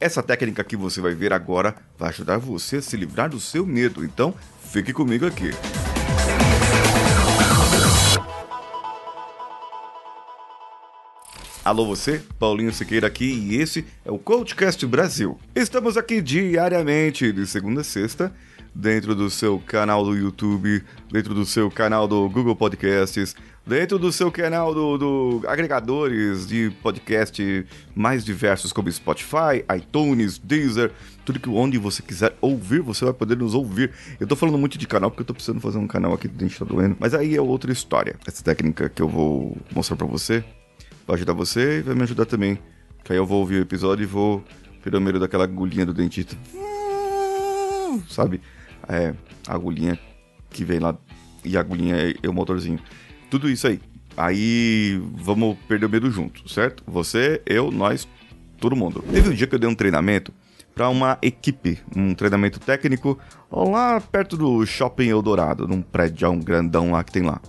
Essa técnica que você vai ver agora vai ajudar você a se livrar do seu medo, então fique comigo aqui. Alô você, Paulinho Siqueira aqui e esse é o Coachcast Brasil. Estamos aqui diariamente, de segunda a sexta, dentro do seu canal do YouTube, dentro do seu canal do Google Podcasts, dentro do seu canal do, do, agregadores de podcast mais diversos como Spotify, iTunes, Deezer, tudo que onde você quiser ouvir, você vai poder nos ouvir. Eu tô falando muito de canal porque eu tô precisando fazer um canal aqui do Dente Tá Doendo, mas aí é outra história. Essa técnica que eu vou mostrar para você vai ajudar você e vai me ajudar também. Que aí eu vou ouvir o episódio e vou pelo meio daquela agulhinha do dentista. Sabe? É, a agulhinha que vem lá e a agulhinha é o motorzinho. Tudo isso aí. Aí vamos perder o medo junto, certo? Você, eu, nós, todo mundo. Teve um dia que eu dei um treinamento para uma equipe, um treinamento técnico lá perto do Shopping Eldorado, num prédio um grandão lá que tem lá.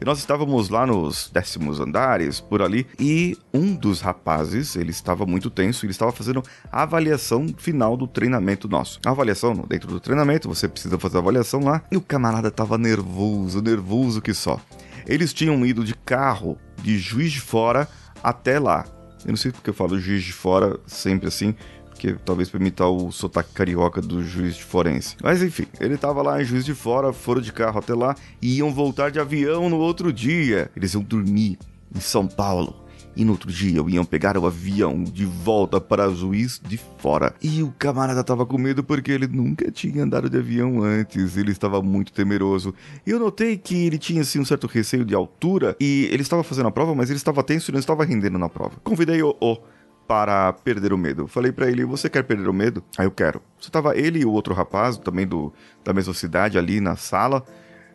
E nós estávamos lá nos décimos andares, por ali, e um dos rapazes, ele estava muito tenso, ele estava fazendo a avaliação final do treinamento nosso. A avaliação, dentro do treinamento, você precisa fazer a avaliação lá, e o camarada estava nervoso, nervoso que só. Eles tinham ido de carro de Juiz de Fora até lá. Eu não sei porque eu falo Juiz de Fora sempre assim, porque talvez para imitar o sotaque carioca do juiz de forense. Mas enfim, ele estava lá em Juiz de Fora, foram de carro até lá e iam voltar de avião no outro dia. Eles iam dormir em São Paulo e no outro dia iam pegar o avião de volta para Juiz de Fora. E o camarada tava com medo porque ele nunca tinha andado de avião antes, ele estava muito temeroso. Eu notei que ele tinha assim um certo receio de altura e ele estava fazendo a prova, mas ele estava tenso e não estava rendendo na prova. Convidei o, o para perder o medo. Falei para ele: "Você quer perder o medo?" Aí eu quero. Só tava ele e o outro rapaz, também do da mesma cidade ali na sala.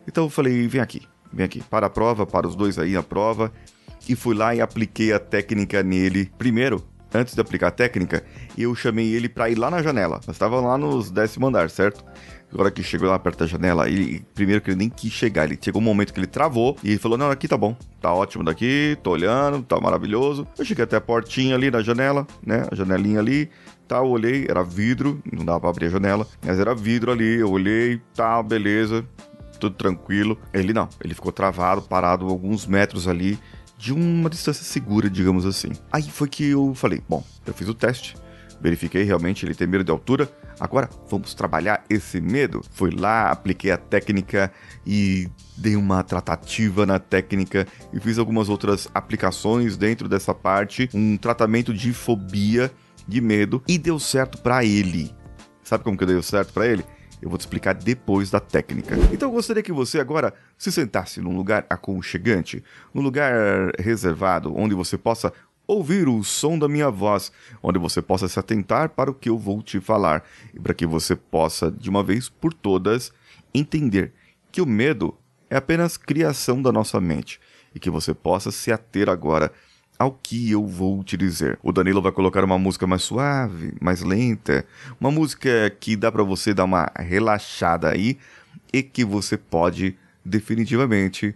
Então eu falei: "Vem aqui, vem aqui, para a prova, para os dois aí na prova." E fui lá e apliquei a técnica nele. Primeiro, antes de aplicar a técnica, eu chamei ele para ir lá na janela. Nós estávamos lá nos décimo andar, certo? Agora que chegou lá perto da janela, ele, primeiro que ele nem quis chegar, ele chegou um momento que ele travou e ele falou: Não, aqui tá bom, tá ótimo daqui, tô olhando, tá maravilhoso. Eu cheguei até a portinha ali da janela, né? A janelinha ali, tá, eu olhei, era vidro, não dava pra abrir a janela, mas era vidro ali, eu olhei, tá, beleza, tudo tranquilo. Ele não, ele ficou travado, parado alguns metros ali de uma distância segura, digamos assim. Aí foi que eu falei: bom, eu fiz o teste, verifiquei realmente ele tem medo de altura. Agora vamos trabalhar esse medo. Fui lá, apliquei a técnica e dei uma tratativa na técnica e fiz algumas outras aplicações dentro dessa parte, um tratamento de fobia, de medo e deu certo para ele. Sabe como que deu certo para ele? Eu vou te explicar depois da técnica. Então eu gostaria que você agora se sentasse num lugar aconchegante, num lugar reservado, onde você possa ouvir o som da minha voz, onde você possa se atentar para o que eu vou te falar e para que você possa, de uma vez por todas, entender que o medo é apenas criação da nossa mente e que você possa se ater agora ao que eu vou te dizer. O Danilo vai colocar uma música mais suave, mais lenta, uma música que dá para você dar uma relaxada aí e que você pode definitivamente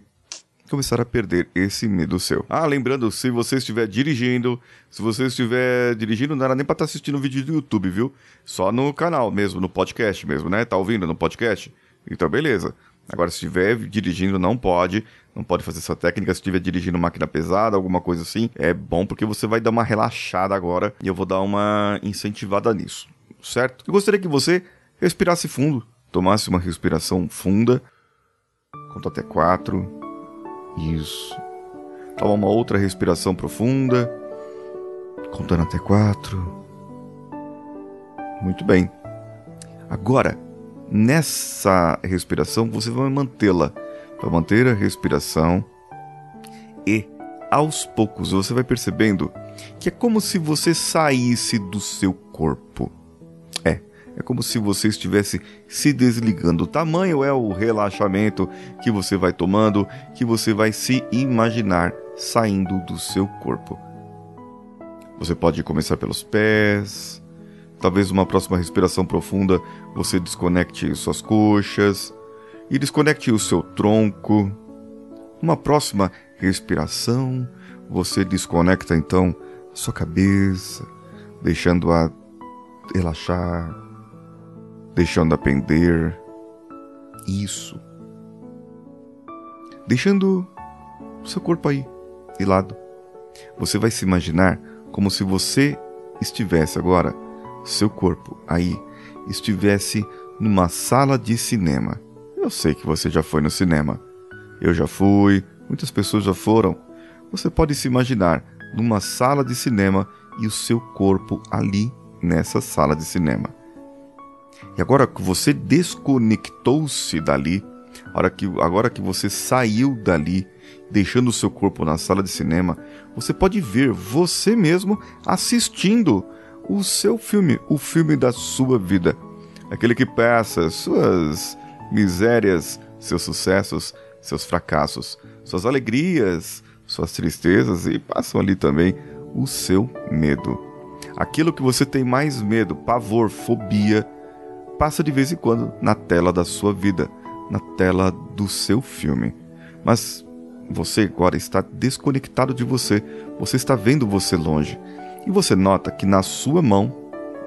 começar a perder esse medo seu. Ah, lembrando, se você estiver dirigindo, se você estiver dirigindo, não era nem para estar tá assistindo o vídeo do YouTube, viu? Só no canal mesmo, no podcast mesmo, né? Tá ouvindo no podcast? Então, beleza. Agora, se estiver dirigindo, não pode. Não pode fazer essa técnica. Se estiver dirigindo máquina pesada, alguma coisa assim, é bom porque você vai dar uma relaxada agora e eu vou dar uma incentivada nisso, certo? Eu gostaria que você respirasse fundo, tomasse uma respiração funda. Conta até quatro. Isso. Toma uma outra respiração profunda. Contando até quatro. Muito bem. Agora, nessa respiração, você vai mantê-la. Vai manter a respiração e, aos poucos, você vai percebendo que é como se você saísse do seu corpo. É, é como se você estivesse se desligando. O tamanho é o relaxamento que você vai tomando, que você vai se imaginar saindo do seu corpo. Você pode começar pelos pés, Talvez uma próxima respiração profunda você desconecte suas coxas e desconecte o seu tronco. Uma próxima respiração, você desconecta então a sua cabeça, deixando-a relaxar, deixando a pender. Isso. Deixando seu corpo aí, de lado. Você vai se imaginar como se você estivesse agora, seu corpo aí, estivesse numa sala de cinema. Eu sei que você já foi no cinema. Eu já fui, muitas pessoas já foram. Você pode se imaginar numa sala de cinema e o seu corpo ali nessa sala de cinema. E agora que você desconectou-se dali, agora que, agora que você saiu dali, deixando o seu corpo na sala de cinema, você pode ver você mesmo assistindo o seu filme, o filme da sua vida. Aquele que passa suas misérias, seus sucessos, seus fracassos, suas alegrias, suas tristezas e passam ali também o seu medo. Aquilo que você tem mais medo, pavor, fobia, passa de vez em quando na tela da sua vida, na tela do seu filme. Mas você agora está desconectado de você, você está vendo você longe. E você nota que na sua mão,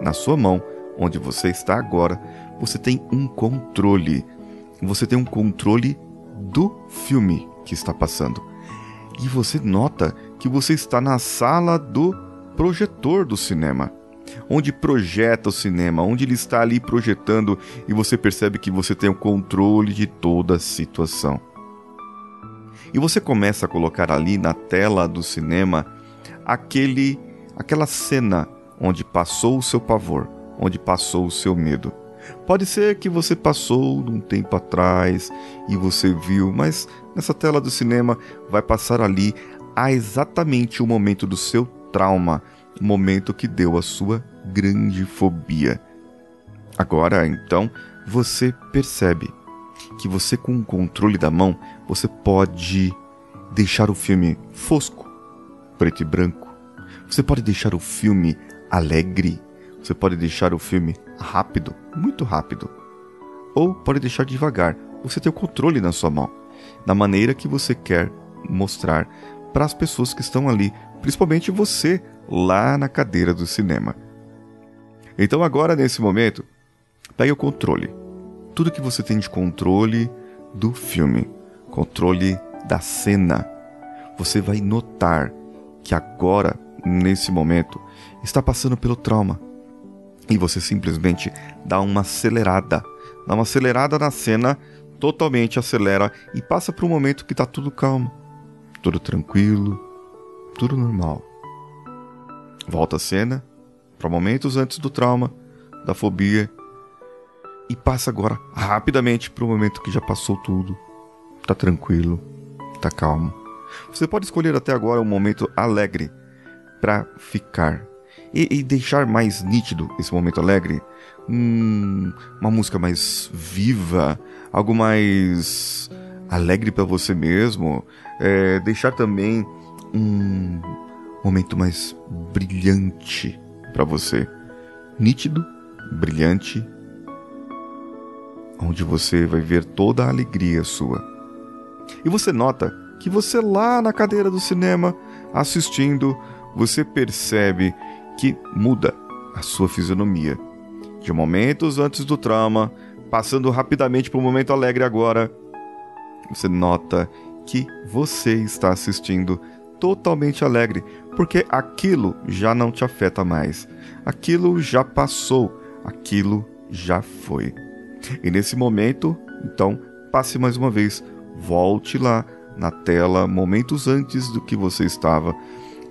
na sua mão, onde você está agora, você tem um controle. Você tem um controle do filme que está passando. E você nota que você está na sala do projetor do cinema, onde projeta o cinema, onde ele está ali projetando e você percebe que você tem o controle de toda a situação. E você começa a colocar ali na tela do cinema aquele aquela cena onde passou o seu pavor, onde passou o seu medo. Pode ser que você passou um tempo atrás e você viu, mas nessa tela do cinema vai passar ali a exatamente o momento do seu trauma, o momento que deu a sua grande fobia. Agora, então, você percebe que você com o controle da mão, você pode deixar o filme fosco, preto e branco. Você pode deixar o filme alegre, você pode deixar o filme rápido, muito rápido. Ou pode deixar devagar. Você tem o controle na sua mão, da maneira que você quer mostrar para as pessoas que estão ali, principalmente você lá na cadeira do cinema. Então agora nesse momento, pegue o controle. Tudo que você tem de controle do filme, controle da cena. Você vai notar que agora, nesse momento, está passando pelo trauma e você simplesmente dá uma acelerada. Dá uma acelerada na cena, totalmente acelera e passa para um momento que está tudo calmo, tudo tranquilo, tudo normal. Volta a cena para momentos antes do trauma, da fobia e passa agora rapidamente para o momento que já passou tudo. Tá tranquilo, tá calmo. Você pode escolher até agora um momento alegre para ficar e, e deixar mais nítido esse momento alegre, hum, uma música mais viva, algo mais alegre para você mesmo, é, deixar também um momento mais brilhante para você, nítido, brilhante, onde você vai ver toda a alegria sua. E você nota que você lá na cadeira do cinema assistindo, você percebe que muda a sua fisionomia. De momentos antes do trauma, passando rapidamente para o momento alegre agora, você nota que você está assistindo totalmente alegre, porque aquilo já não te afeta mais. Aquilo já passou, aquilo já foi. E nesse momento, então, passe mais uma vez, volte lá na tela momentos antes do que você estava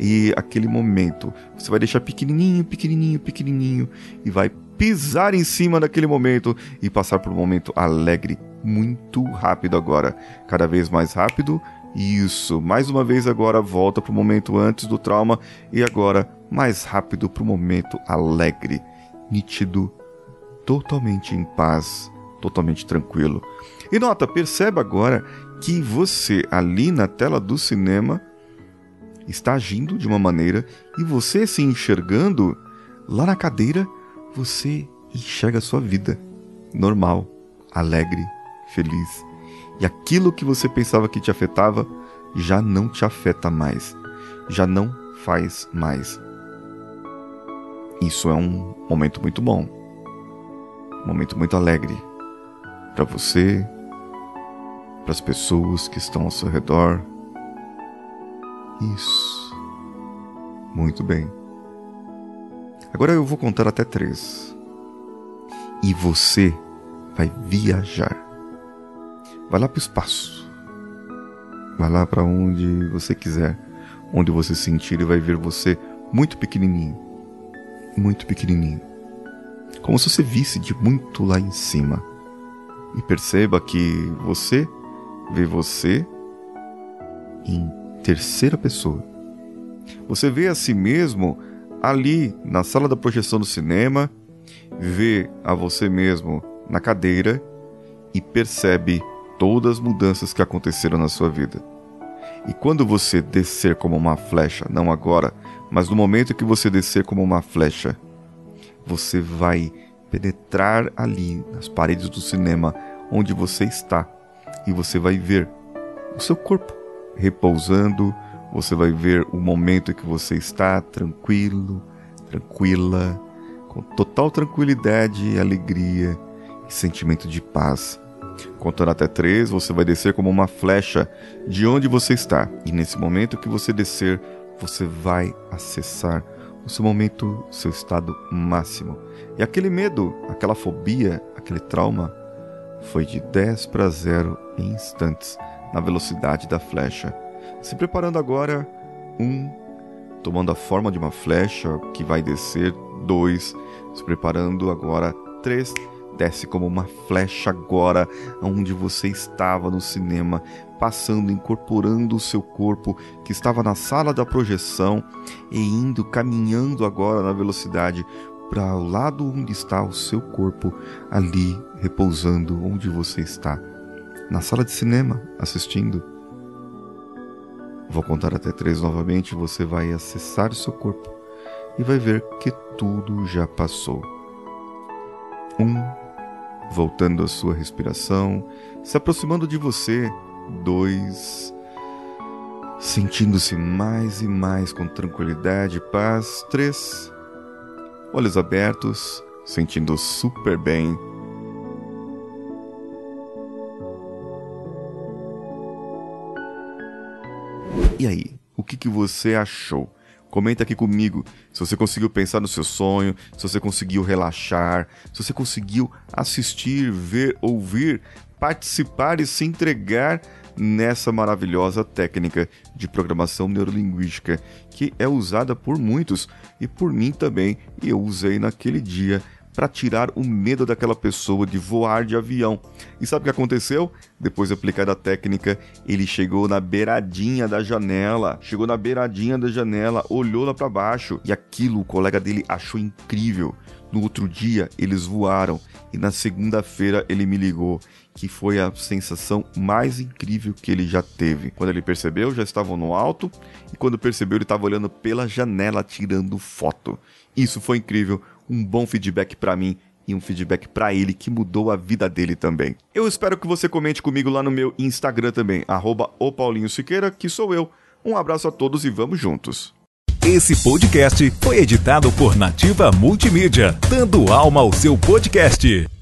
e aquele momento você vai deixar pequenininho, pequenininho, pequenininho e vai pisar em cima daquele momento e passar por um momento alegre, muito rápido agora, cada vez mais rápido. Isso, mais uma vez agora volta para o momento antes do trauma e agora mais rápido para o momento alegre, nítido, totalmente em paz, totalmente tranquilo. E nota, perceba agora que você ali na tela do cinema está agindo de uma maneira e você se enxergando lá na cadeira, você enxerga a sua vida normal, alegre, feliz. E aquilo que você pensava que te afetava já não te afeta mais, já não faz mais. Isso é um momento muito bom. Um momento muito alegre para você, para as pessoas que estão ao seu redor. Isso. Muito bem. Agora eu vou contar até três. E você vai viajar. Vai lá para o espaço. Vai lá para onde você quiser, onde você sentir e vai ver você muito pequenininho. Muito pequenininho. Como se você visse de muito lá em cima. E perceba que você vê você em terceira pessoa. Você vê a si mesmo ali na sala da projeção do cinema, vê a você mesmo na cadeira e percebe todas as mudanças que aconteceram na sua vida. E quando você descer como uma flecha, não agora, mas no momento que você descer como uma flecha, você vai penetrar ali nas paredes do cinema onde você está e você vai ver o seu corpo repousando, você vai ver o momento em que você está tranquilo, tranquila, com total tranquilidade alegria e sentimento de paz. Contando até três, você vai descer como uma flecha de onde você está. E nesse momento que você descer, você vai acessar o seu momento, o seu estado máximo. E aquele medo, aquela fobia, aquele trauma foi de 10 para 0 em instantes, na velocidade da flecha. Se preparando agora, um, tomando a forma de uma flecha que vai descer, dois, se preparando agora, três, desce como uma flecha agora, onde você estava no cinema, passando, incorporando o seu corpo que estava na sala da projeção e indo, caminhando agora na velocidade para o lado onde está o seu corpo, ali repousando onde você está, na sala de cinema, assistindo. Vou contar até três novamente, você vai acessar o seu corpo e vai ver que tudo já passou. Um, voltando à sua respiração, se aproximando de você. Dois, sentindo-se mais e mais com tranquilidade e paz. Três, olhos abertos, sentindo super bem. E aí, o que, que você achou? Comenta aqui comigo se você conseguiu pensar no seu sonho, se você conseguiu relaxar, se você conseguiu assistir, ver, ouvir, participar e se entregar nessa maravilhosa técnica de programação neurolinguística que é usada por muitos e por mim também, e eu usei naquele dia para tirar o medo daquela pessoa de voar de avião. E sabe o que aconteceu? Depois de aplicar a técnica, ele chegou na beiradinha da janela, chegou na beiradinha da janela, olhou lá para baixo e aquilo o colega dele achou incrível. No outro dia, eles voaram e na segunda-feira ele me ligou, que foi a sensação mais incrível que ele já teve. Quando ele percebeu, já estavam no alto e quando percebeu, ele estava olhando pela janela tirando foto. Isso foi incrível, um bom feedback para mim e um feedback para ele que mudou a vida dele também. Eu espero que você comente comigo lá no meu Instagram também, arroba Siqueira, que sou eu. Um abraço a todos e vamos juntos. Esse podcast foi editado por Nativa Multimídia, dando alma ao seu podcast.